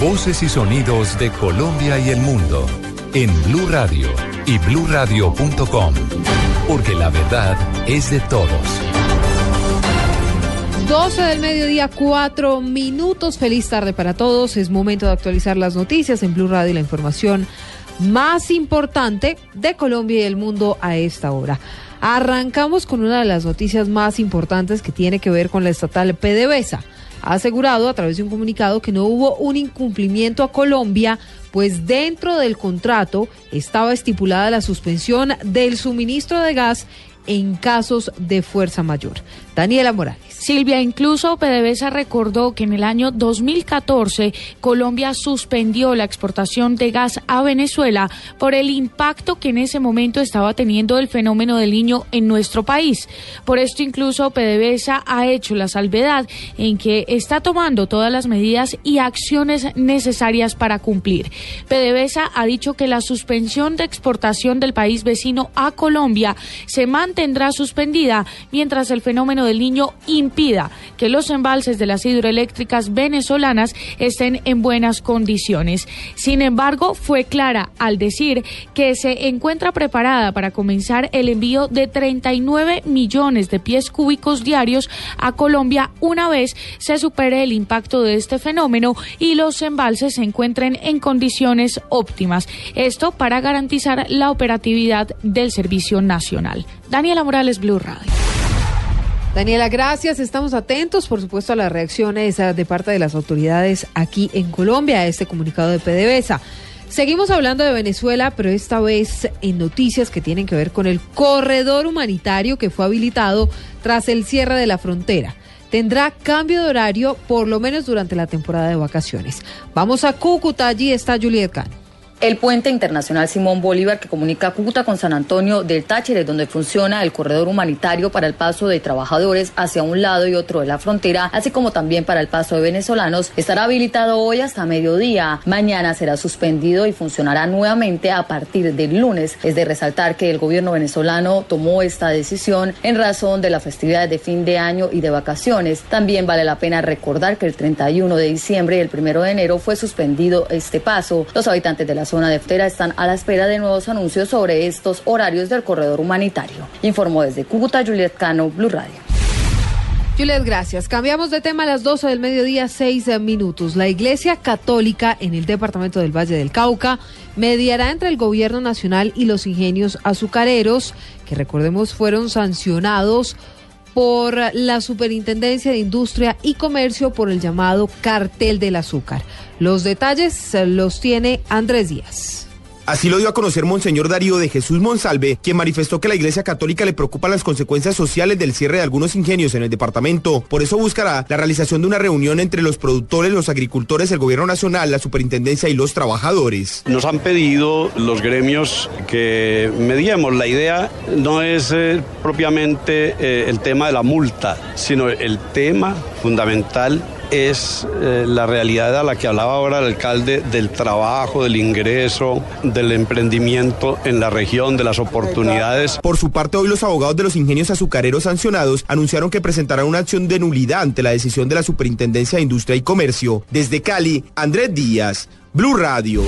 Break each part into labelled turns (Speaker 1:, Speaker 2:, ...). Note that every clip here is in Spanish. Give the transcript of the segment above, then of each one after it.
Speaker 1: Voces y sonidos de Colombia y el mundo en Blue Radio y BlueRadio.com, porque la verdad es de todos.
Speaker 2: 12 del mediodía, 4 minutos. Feliz tarde para todos. Es momento de actualizar las noticias en Blue Radio y la información más importante de Colombia y el mundo a esta hora. Arrancamos con una de las noticias más importantes que tiene que ver con la estatal PDVSA. Ha asegurado a través de un comunicado que no hubo un incumplimiento a Colombia, pues dentro del contrato estaba estipulada la suspensión del suministro de gas en casos de fuerza mayor. Daniela Morales.
Speaker 3: Silvia, incluso PDVSA recordó que en el año 2014 Colombia suspendió la exportación de gas a Venezuela por el impacto que en ese momento estaba teniendo el fenómeno del niño en nuestro país. Por esto incluso PDVSA ha hecho la salvedad en que está tomando todas las medidas y acciones necesarias para cumplir. PDVSA ha dicho que la suspensión de exportación del país vecino a Colombia se mantendrá suspendida mientras el fenómeno del niño impide que los embalses de las hidroeléctricas venezolanas estén en buenas condiciones. Sin embargo, fue clara al decir que se encuentra preparada para comenzar el envío de 39 millones de pies cúbicos diarios a Colombia una vez se supere el impacto de este fenómeno y los embalses se encuentren en condiciones óptimas. Esto para garantizar la operatividad del servicio nacional. Daniela Morales, Blue Radio.
Speaker 2: Daniela, gracias. Estamos atentos, por supuesto, a las reacciones eh, de parte de las autoridades aquí en Colombia a este comunicado de PDVSA. Seguimos hablando de Venezuela, pero esta vez en noticias que tienen que ver con el corredor humanitario que fue habilitado tras el cierre de la frontera. Tendrá cambio de horario por lo menos durante la temporada de vacaciones. Vamos a Cúcuta, allí está Juliet Cano.
Speaker 4: El puente internacional Simón Bolívar que comunica Cúcuta con San Antonio del Táchira, donde funciona el corredor humanitario para el paso de trabajadores hacia un lado y otro de la frontera, así como también para el paso de venezolanos, estará habilitado hoy hasta mediodía. Mañana será suspendido y funcionará nuevamente a partir del lunes. Es de resaltar que el gobierno venezolano tomó esta decisión en razón de las festividades de fin de año y de vacaciones. También vale la pena recordar que el 31 de diciembre y el 1 de enero fue suspendido este paso. Los habitantes de la zona de Ftera están a la espera de nuevos anuncios sobre estos horarios del corredor humanitario. Informó desde Cúcuta Juliet Cano, Blue Radio.
Speaker 2: Juliet, gracias. Cambiamos de tema a las 12 del mediodía, 6 minutos. La Iglesia Católica en el departamento del Valle del Cauca mediará entre el gobierno nacional y los ingenios azucareros, que recordemos fueron sancionados por la Superintendencia de Industria y Comercio por el llamado cartel del azúcar. Los detalles los tiene Andrés Díaz.
Speaker 5: Así lo dio a conocer Monseñor Darío de Jesús Monsalve, quien manifestó que la Iglesia Católica le preocupan las consecuencias sociales del cierre de algunos ingenios en el departamento. Por eso buscará la realización de una reunión entre los productores, los agricultores, el Gobierno Nacional, la Superintendencia y los trabajadores.
Speaker 6: Nos han pedido los gremios que mediemos. La idea no es eh, propiamente eh, el tema de la multa, sino el tema fundamental es eh, la realidad a la que hablaba ahora el alcalde del trabajo, del ingreso, del emprendimiento en la región, de las oportunidades.
Speaker 5: Por su parte, hoy los abogados de los ingenios azucareros sancionados anunciaron que presentarán una acción de nulidad ante la decisión de la Superintendencia de Industria y Comercio. Desde Cali, Andrés Díaz, Blue Radio.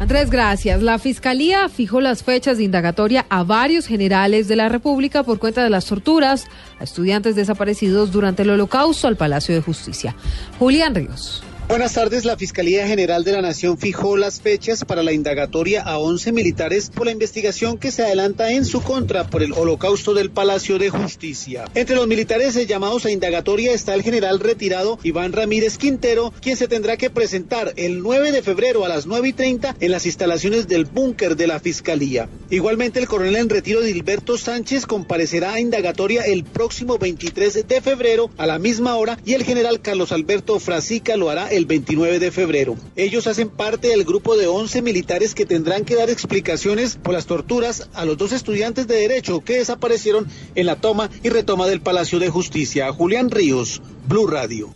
Speaker 2: Andrés, gracias. La Fiscalía fijó las fechas de indagatoria a varios generales de la República por cuenta de las torturas a estudiantes desaparecidos durante el holocausto al Palacio de Justicia. Julián Ríos.
Speaker 7: Buenas tardes. La Fiscalía General de la Nación fijó las fechas para la indagatoria a 11 militares por la investigación que se adelanta en su contra por el holocausto del Palacio de Justicia. Entre los militares llamados a indagatoria está el general retirado Iván Ramírez Quintero, quien se tendrá que presentar el 9 de febrero a las 9 y 30 en las instalaciones del búnker de la Fiscalía. Igualmente, el coronel en retiro Dilberto Sánchez comparecerá a indagatoria el próximo 23 de febrero a la misma hora y el general Carlos Alberto Frasica lo hará el 29 de febrero. Ellos hacen parte del grupo de 11 militares que tendrán que dar explicaciones por las torturas a los dos estudiantes de Derecho que desaparecieron en la toma y retoma del Palacio de Justicia. Julián Ríos, Blue Radio.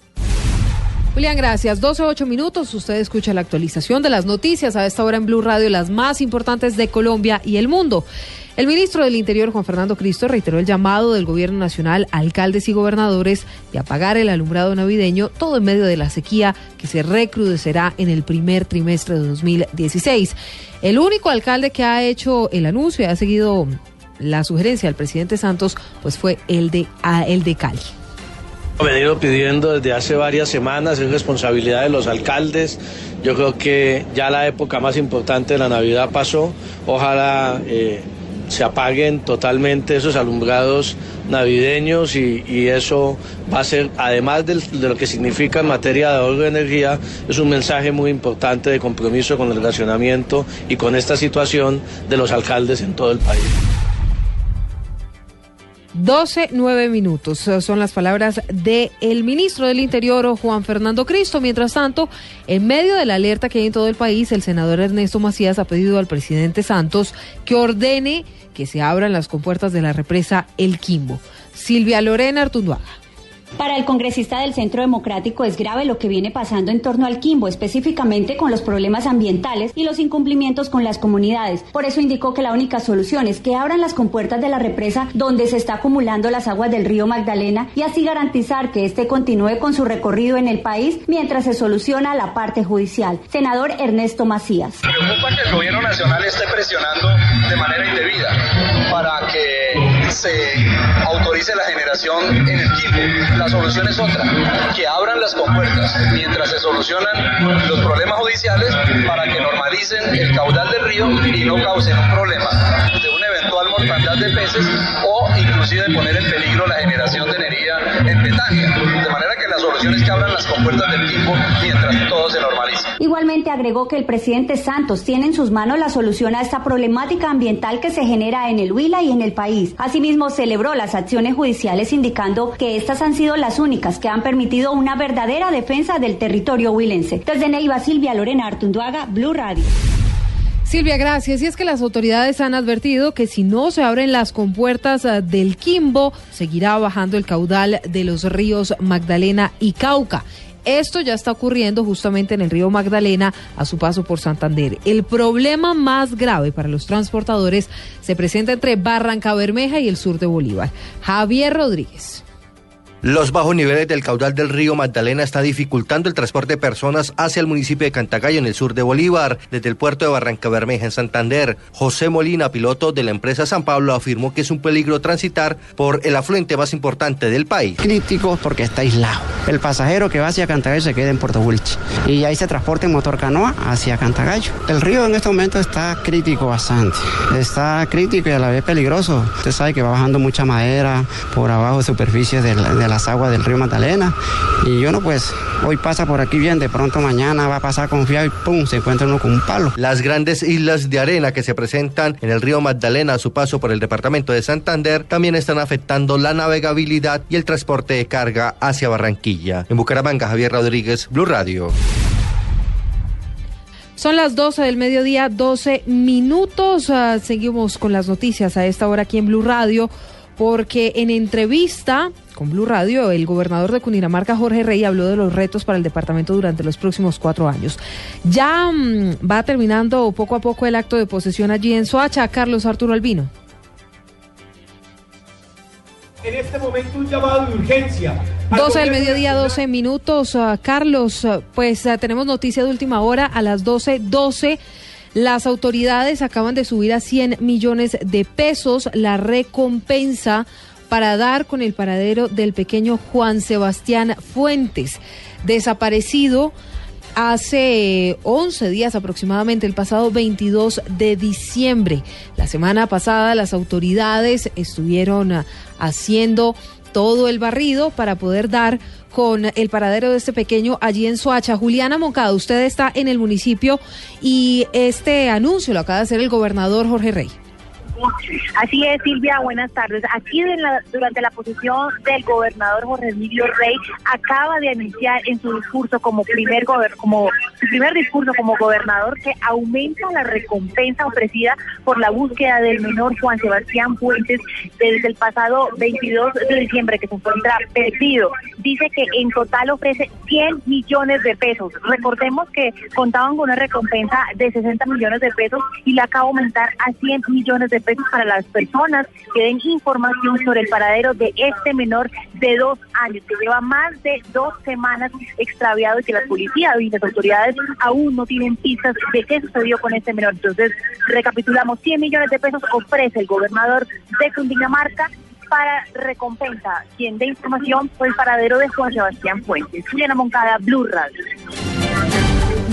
Speaker 2: Julián, gracias. 12 8 minutos. Usted escucha la actualización de las noticias a esta hora en Blue Radio, las más importantes de Colombia y el mundo. El ministro del Interior, Juan Fernando Cristo, reiteró el llamado del Gobierno Nacional alcaldes y gobernadores de apagar el alumbrado navideño, todo en medio de la sequía que se recrudecerá en el primer trimestre de 2016. El único alcalde que ha hecho el anuncio y ha seguido la sugerencia del presidente Santos, pues fue el de, el de Cali.
Speaker 8: He venido pidiendo desde hace varias semanas, es responsabilidad de los alcaldes. Yo creo que ya la época más importante de la Navidad pasó. Ojalá eh, se apaguen totalmente esos alumbrados navideños y, eso va a ser, además de, de, lo que significa en materia de ahorro de energía, es un mensaje muy importante de compromiso con el relacionamiento y con esta situación de los alcaldes en todo el país.
Speaker 2: 12, 9 minutos. Son las palabras del el ministro del Interior, Juan Fernando Cristo. Mientras tanto, en medio de la alerta que hay en todo el país, el senador Ernesto Macías ha pedido al presidente Santos que ordene que se abran las compuertas de la represa El Quimbo. Silvia Lorena Artunduaga.
Speaker 9: Para el congresista del Centro Democrático es grave lo que viene pasando en torno al Quimbo, específicamente con los problemas ambientales y los incumplimientos con las comunidades. Por eso indicó que la única solución es que abran las compuertas de la represa donde se está acumulando las aguas del río Magdalena y así garantizar que éste continúe con su recorrido en el país mientras se soluciona la parte judicial. Senador Ernesto Macías.
Speaker 10: Preocupa que el gobierno nacional esté presionando de manera indebida para que se autorice la generación en el Quimbo la solución es otra, que abran las compuertas mientras se solucionan los problemas judiciales para que normalicen el caudal del río y no causen un problema de una eventual mortandad de peces o inclusive poner en peligro la generación de energía en Betania. De manera que la solución es que abran las compuertas del tipo mientras todo se normalice.
Speaker 9: Igualmente agregó que el presidente Santos tiene en sus manos la solución a esta problemática ambiental que se genera en el Huila y en el país. Asimismo, celebró las acciones judiciales indicando que estas han sido las únicas que han permitido una verdadera defensa del territorio huilense. Desde Neiva, Silvia Lorena Artunduaga, Blue Radio.
Speaker 2: Silvia, gracias. Y es que las autoridades han advertido que si no se abren las compuertas ah, del Quimbo, seguirá bajando el caudal de los ríos Magdalena y Cauca. Esto ya está ocurriendo justamente en el río Magdalena a su paso por Santander. El problema más grave para los transportadores se presenta entre Barranca Bermeja y el sur de Bolívar. Javier Rodríguez.
Speaker 11: Los bajos niveles del caudal del río Magdalena está dificultando el transporte de personas hacia el municipio de Cantagallo en el sur de Bolívar, desde el puerto de Barranca Bermeja en Santander. José Molina, piloto de la empresa San Pablo, afirmó que es un peligro transitar por el afluente más importante del país.
Speaker 12: Crítico porque está aislado. El pasajero que va hacia Cantagallo se queda en Puerto Wilche y ahí se transporta en motor canoa hacia Cantagallo. El río en este momento está crítico bastante. Está crítico y a la vez peligroso. Usted sabe que va bajando mucha madera por abajo de superficie de la, de las aguas del río Magdalena. Y uno pues hoy pasa por aquí bien, de pronto mañana va a pasar confiado y pum, se encuentra uno con un palo.
Speaker 11: Las grandes islas de arena que se presentan en el río Magdalena a su paso por el departamento de Santander también están afectando la navegabilidad y el transporte de carga hacia Barranquilla. En Bucaramanga, Javier Rodríguez, Blue Radio.
Speaker 2: Son las 12 del mediodía, 12 minutos. Uh, seguimos con las noticias a esta hora aquí en Blue Radio porque en entrevista con Blue Radio, el gobernador de Cundinamarca, Jorge Rey, habló de los retos para el departamento durante los próximos cuatro años. Ya mmm, va terminando poco a poco el acto de posesión allí en Soacha. Carlos Arturo Albino.
Speaker 13: En este momento un llamado de urgencia.
Speaker 2: 12 del mediodía, 12 minutos. Uh, Carlos, uh, pues uh, tenemos noticia de última hora a las 12.12. 12, las autoridades acaban de subir a 100 millones de pesos la recompensa para dar con el paradero del pequeño Juan Sebastián Fuentes, desaparecido hace 11 días aproximadamente, el pasado 22 de diciembre. La semana pasada las autoridades estuvieron ah, haciendo todo el barrido para poder dar con el paradero de este pequeño allí en Soacha. Juliana Moncada, usted está en el municipio y este anuncio lo acaba de hacer el gobernador Jorge Rey.
Speaker 14: Así es, Silvia, buenas tardes. Aquí durante la posición del gobernador Jorge Emilio Rey acaba de anunciar en su discurso como primer como su primer discurso como gobernador que aumenta la recompensa ofrecida por la búsqueda del menor Juan Sebastián Fuentes desde el pasado 22 de diciembre que se encuentra perdido. Dice que en total ofrece 100 millones de pesos. Recordemos que contaban con una recompensa de 60 millones de pesos y la acaba de aumentar a 100 millones de pesos para las personas que den información sobre el paradero de este menor de dos años, que lleva más de dos semanas extraviado y que la policía y las autoridades aún no tienen pistas de qué sucedió con este menor. Entonces, recapitulamos, 100 millones de pesos ofrece el gobernador de Cundinamarca para recompensa. Quien dé información fue el paradero de Juan Sebastián Fuentes. Juliana Moncada, Blue Radio.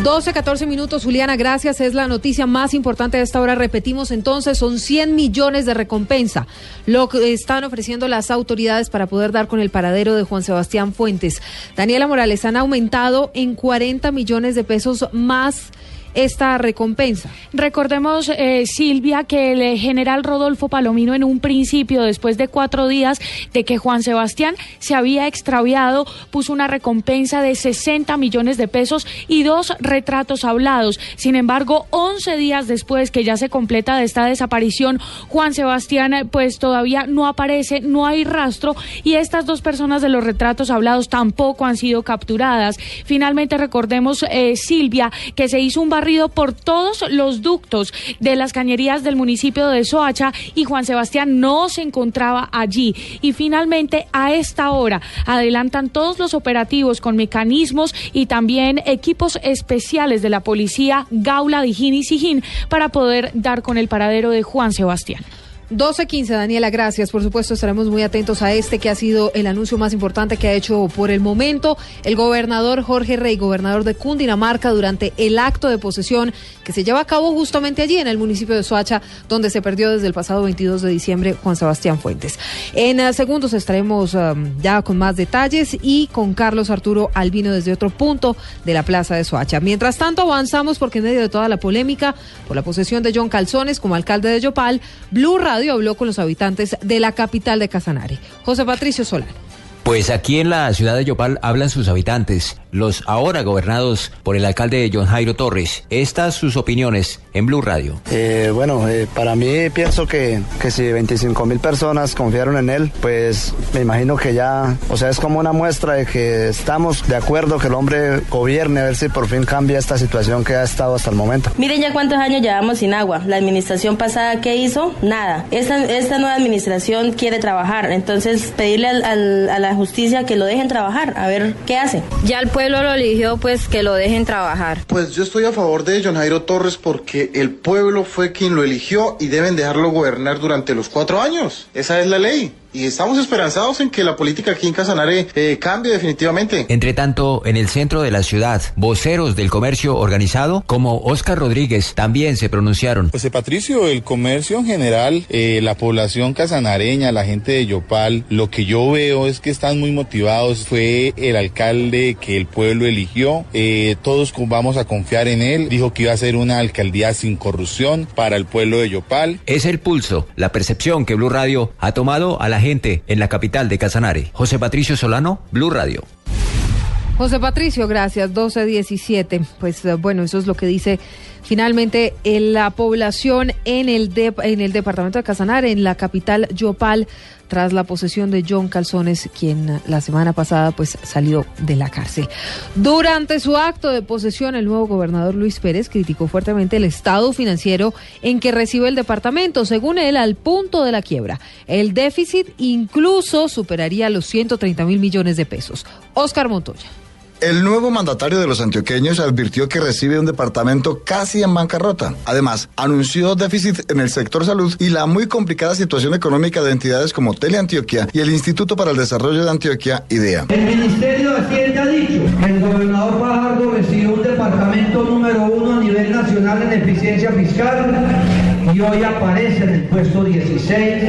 Speaker 2: 12, 14 minutos, Juliana, gracias. Es la noticia más importante de esta hora. Repetimos entonces, son 100 millones de recompensa lo que están ofreciendo las autoridades para poder dar con el paradero de Juan Sebastián Fuentes. Daniela Morales, han aumentado en 40 millones de pesos más esta recompensa.
Speaker 3: Recordemos, eh, Silvia, que el general Rodolfo Palomino en un principio, después de cuatro días de que Juan Sebastián se había extraviado, puso una recompensa de 60 millones de pesos y dos retratos hablados. Sin embargo, 11 días después que ya se completa de esta desaparición, Juan Sebastián pues todavía no aparece, no hay rastro y estas dos personas de los retratos hablados tampoco han sido capturadas. Finalmente recordemos, eh, Silvia, que se hizo un barrido por todos los ductos de las cañerías del municipio de Soacha y Juan Sebastián no se encontraba allí. Y finalmente, a esta hora, adelantan todos los operativos con mecanismos y también equipos especiales de la policía Gaula, Dijín y Sijín para poder dar con el paradero de Juan Sebastián.
Speaker 2: 12.15, Daniela, gracias. Por supuesto, estaremos muy atentos a este que ha sido el anuncio más importante que ha hecho por el momento el gobernador Jorge Rey, gobernador de Cundinamarca, durante el acto de posesión que se lleva a cabo justamente allí en el municipio de Soacha, donde se perdió desde el pasado 22 de diciembre Juan Sebastián Fuentes. En uh, segundos estaremos um, ya con más detalles y con Carlos Arturo Albino desde otro punto de la plaza de Soacha. Mientras tanto, avanzamos porque en medio de toda la polémica por la posesión de John Calzones como alcalde de Yopal, Blue Radio habló con los habitantes de la capital de Casanare. José Patricio Solano.
Speaker 15: Pues aquí en la ciudad de Yopal hablan sus habitantes, los ahora gobernados por el alcalde John Jairo Torres. Estas sus opiniones en Blue Radio.
Speaker 16: Eh, bueno, eh, para mí pienso que, que si 25 mil personas confiaron en él, pues me imagino que ya, o sea, es como una muestra de que estamos de acuerdo que el hombre gobierne, a ver si por fin cambia esta situación que ha estado hasta el momento.
Speaker 17: Miren ya cuántos años llevamos sin agua. La administración pasada, ¿qué hizo? Nada. Esta, esta nueva administración quiere trabajar, entonces pedirle al, a la justicia que lo dejen trabajar, a ver qué hace.
Speaker 18: Ya el pueblo lo eligió, pues que lo dejen trabajar.
Speaker 19: Pues yo estoy a favor de John Jairo Torres porque el pueblo fue quien lo eligió y deben dejarlo gobernar durante los cuatro años. Esa es la ley y estamos esperanzados en que la política aquí en Casanare eh, cambie definitivamente.
Speaker 15: Entre tanto, en el centro de la ciudad, voceros del comercio organizado como Oscar Rodríguez también se pronunciaron.
Speaker 20: José Patricio, el comercio en general, eh, la población casanareña, la gente de Yopal, lo que yo veo es que están muy motivados. Fue el alcalde que el pueblo eligió, eh, todos vamos a confiar en él. Dijo que iba a ser una alcaldía sin corrupción para el pueblo de Yopal.
Speaker 15: Es el pulso, la percepción que Blue Radio ha tomado a la gente en la capital de Casanare. José Patricio Solano, Blue Radio.
Speaker 2: José Patricio, gracias. 1217. Pues eh, bueno, eso es lo que dice finalmente eh, la población en el, en el departamento de Casanare, en la capital Yopal tras la posesión de John Calzones, quien la semana pasada pues salió de la cárcel. Durante su acto de posesión, el nuevo gobernador Luis Pérez criticó fuertemente el estado financiero en que recibe el departamento, según él, al punto de la quiebra. El déficit incluso superaría los 130 mil millones de pesos. Oscar Montoya.
Speaker 21: El nuevo mandatario de los antioqueños advirtió que recibe un departamento casi en bancarrota. Además, anunció déficit en el sector salud y la muy complicada situación económica de entidades como Teleantioquia y el Instituto para el Desarrollo de Antioquia, IDEA.
Speaker 13: El Ministerio de Hacienda ha dicho que el gobernador Fajardo recibe un
Speaker 22: departamento número uno a nivel nacional en eficiencia fiscal y hoy aparece en el puesto 16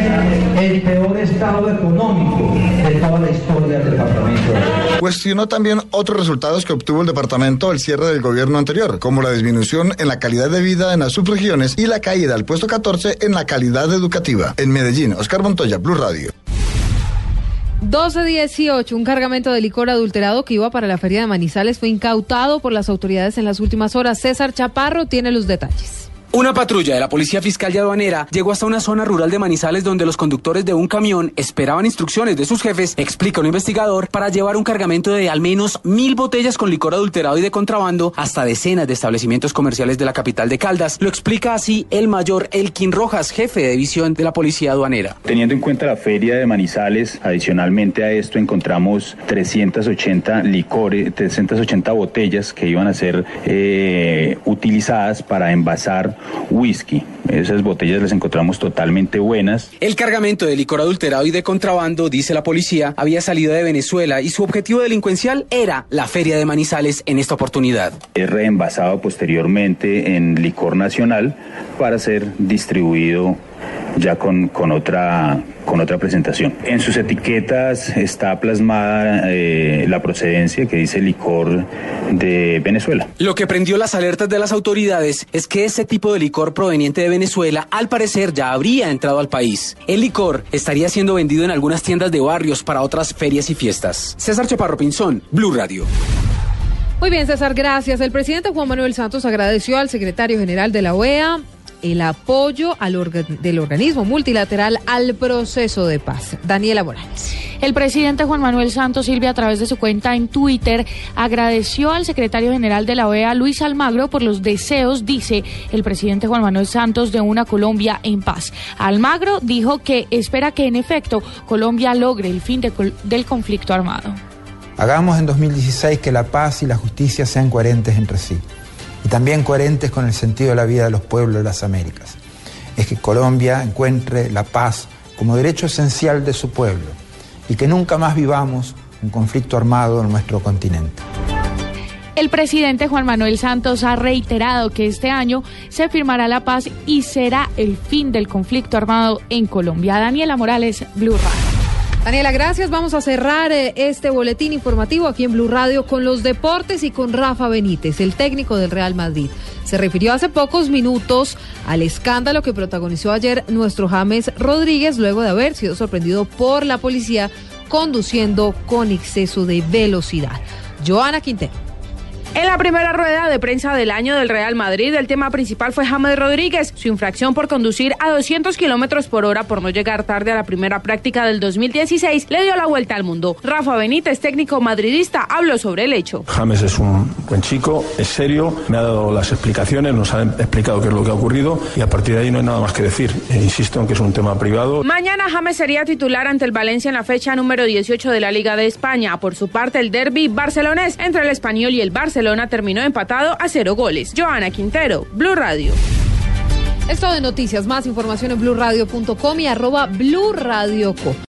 Speaker 22: el peor estado económico de toda la historia del departamento.
Speaker 21: Cuestionó también otros resultados que obtuvo el departamento al cierre del gobierno anterior, como la disminución en la calidad de vida en las subregiones y la caída al puesto 14 en la calidad educativa. En Medellín, Oscar Montoya, Blue Radio.
Speaker 2: 12-18, un cargamento de licor adulterado que iba para la feria de Manizales fue incautado por las autoridades en las últimas horas. César Chaparro tiene los detalles.
Speaker 23: Una patrulla de la Policía Fiscal y Aduanera llegó hasta una zona rural de Manizales donde los conductores de un camión esperaban instrucciones de sus jefes, explica un investigador, para llevar un cargamento de al menos mil botellas con licor adulterado y de contrabando hasta decenas de establecimientos comerciales de la capital de Caldas. Lo explica así el mayor Elkin Rojas, jefe de división de la Policía Aduanera.
Speaker 24: Teniendo en cuenta la feria de Manizales, adicionalmente a esto encontramos 380 licores, 380 botellas que iban a ser eh, utilizadas para envasar whisky. Esas botellas las encontramos totalmente buenas.
Speaker 23: El cargamento de licor adulterado y de contrabando, dice la policía, había salido de Venezuela y su objetivo delincuencial era la feria de Manizales en esta oportunidad.
Speaker 24: Es reenvasado posteriormente en licor nacional para ser distribuido ya con, con, otra, con otra presentación. En sus etiquetas está plasmada eh, la procedencia que dice licor de Venezuela.
Speaker 23: Lo que prendió las alertas de las autoridades es que ese tipo de licor proveniente de Venezuela al parecer ya habría entrado al país. El licor estaría siendo vendido en algunas tiendas de barrios para otras ferias y fiestas. César Chaparro Pinzón, Blue Radio.
Speaker 2: Muy bien, César, gracias. El presidente Juan Manuel Santos agradeció al secretario general de la OEA el apoyo al del organismo multilateral al proceso de paz. Daniela Morales.
Speaker 3: El presidente Juan Manuel Santos Silvia, a través de su cuenta en Twitter, agradeció al secretario general de la OEA, Luis Almagro, por los deseos, dice el presidente Juan Manuel Santos, de una Colombia en paz. Almagro dijo que espera que, en efecto, Colombia logre el fin de, del conflicto armado.
Speaker 25: Hagamos en 2016 que la paz y la justicia sean coherentes entre sí y también coherentes con el sentido de la vida de los pueblos de las Américas. Es que Colombia encuentre la paz como derecho esencial de su pueblo y que nunca más vivamos un conflicto armado en nuestro continente.
Speaker 3: El presidente Juan Manuel Santos ha reiterado que este año se firmará la paz y será el fin del conflicto armado en Colombia. Daniela Morales, Blue Radio.
Speaker 2: Daniela, gracias. Vamos a cerrar eh, este boletín informativo aquí en Blue Radio con los deportes y con Rafa Benítez, el técnico del Real Madrid. Se refirió hace pocos minutos al escándalo que protagonizó ayer nuestro James Rodríguez luego de haber sido sorprendido por la policía conduciendo con exceso de velocidad. Joana Quintero.
Speaker 26: En la primera rueda de prensa del año del Real Madrid, el tema principal fue James Rodríguez, su infracción por conducir a 200 kilómetros por hora por no llegar tarde a la primera práctica del 2016, le dio la vuelta al mundo. Rafa Benítez, técnico madridista, habló sobre el hecho.
Speaker 27: James es un buen chico, es serio, me ha dado las explicaciones, nos ha explicado qué es lo que ha ocurrido y a partir de ahí no hay nada más que decir. E insisto en que es un tema privado.
Speaker 26: Mañana James sería titular ante el Valencia en la fecha número 18 de la Liga de España. Por su parte, el derby barcelonés entre el español y el Barcelona Barcelona terminó empatado a cero goles. Joana Quintero, Blue Radio.
Speaker 2: Esto de noticias, más información en blueradio.com y arroba Blue Radio Co.